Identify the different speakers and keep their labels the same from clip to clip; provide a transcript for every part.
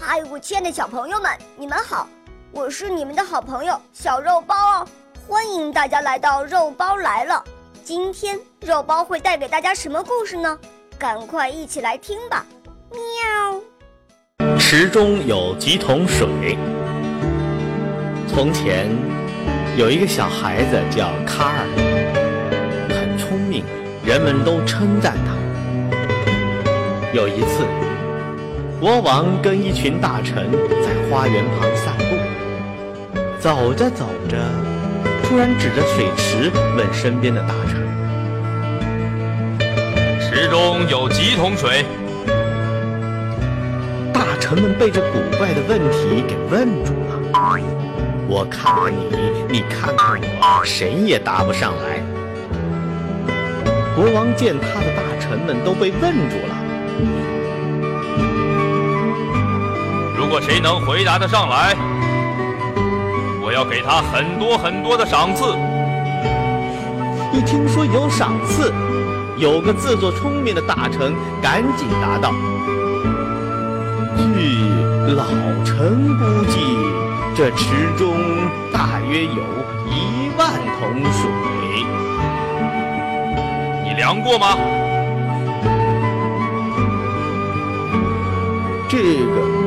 Speaker 1: 嗨，我亲爱的小朋友们，你们好！我是你们的好朋友小肉包哦，欢迎大家来到肉包来了。今天肉包会带给大家什么故事呢？赶快一起来听吧！
Speaker 2: 喵。池中有几桶水。从前有一个小孩子叫卡尔，很聪明，人们都称赞他。有一次，国王跟一群大臣在花园旁散步，走着走着，突然指着水池问身边的大臣：“
Speaker 3: 池中有几桶水？”
Speaker 2: 大臣们被这古怪的问题给问住了。我看看你，你看看我，谁也答不上来。国王见他的大臣们都被问住了。
Speaker 3: 果谁能回答得上来，我要给他很多很多的赏赐。
Speaker 2: 一听说有赏赐，有个自作聪明的大臣赶紧答道：“据老臣估计，这池中大约有一万桶水。
Speaker 3: 你量过吗？”
Speaker 2: 这个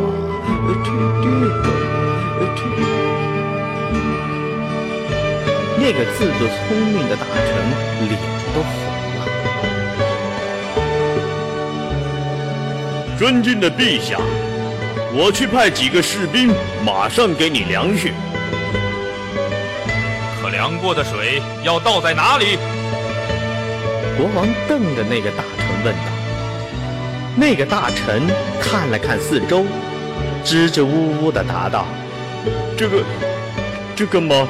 Speaker 2: 那个自作聪明的大臣脸都红
Speaker 4: 了。尊敬的陛下，我去派几个士兵，马上给你量去。
Speaker 3: 可量过的水要倒在哪里？
Speaker 2: 国王瞪着那个大臣问道。那个大臣看了看四周，支支吾吾地答道：“
Speaker 4: 这个，这个嘛，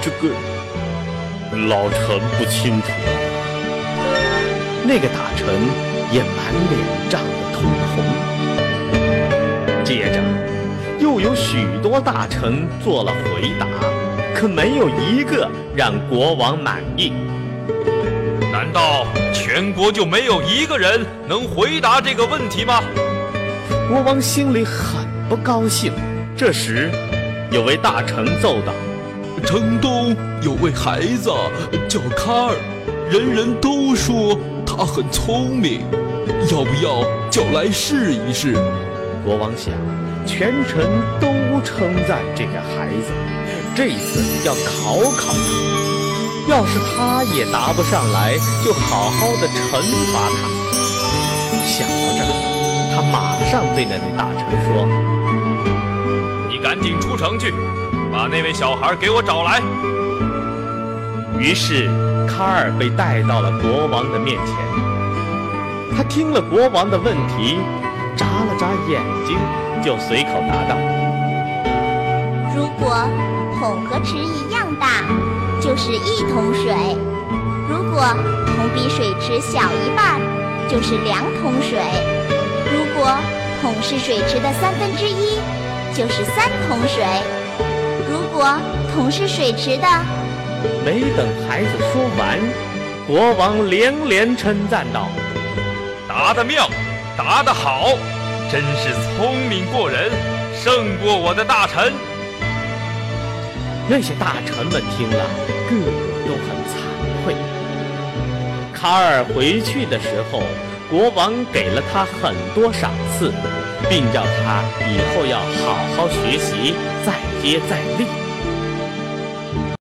Speaker 4: 这个，老臣不清楚。”
Speaker 2: 那个大臣也满脸涨得通红。接着，又有许多大臣做了回答，可没有一个让国王满意。
Speaker 3: 难道全国就没有一个人能回答这个问题吗？
Speaker 2: 国王心里很不高兴。这时，有位大臣奏道：“
Speaker 5: 城东有位孩子叫卡尔，人人都说他很聪明，要不要叫来试一试？”
Speaker 2: 国王想，全城都称赞这个孩子，这次要考考他。要是他也答不上来，就好好的惩罚他。想到这儿，他马上对那位大臣说：“
Speaker 3: 你赶紧出城去，把那位小孩给我找来。”
Speaker 2: 于是，卡尔被带到了国王的面前。他听了国王的问题，眨了眨眼睛，就随口答道：“
Speaker 6: 如果桶和池一样大。”就是一桶水，如果桶比水池小一半，就是两桶水；如果桶是水池的三分之一，就是三桶水；如果桶是水池的……
Speaker 2: 没等孩子说完，国王连连称赞道：“
Speaker 3: 答得妙，答得好，真是聪明过人，胜过我的大臣。”
Speaker 2: 那些大臣们听了，个个都很惭愧。卡尔回去的时候，国王给了他很多赏赐，并叫他以后要好好学习，再接再厉。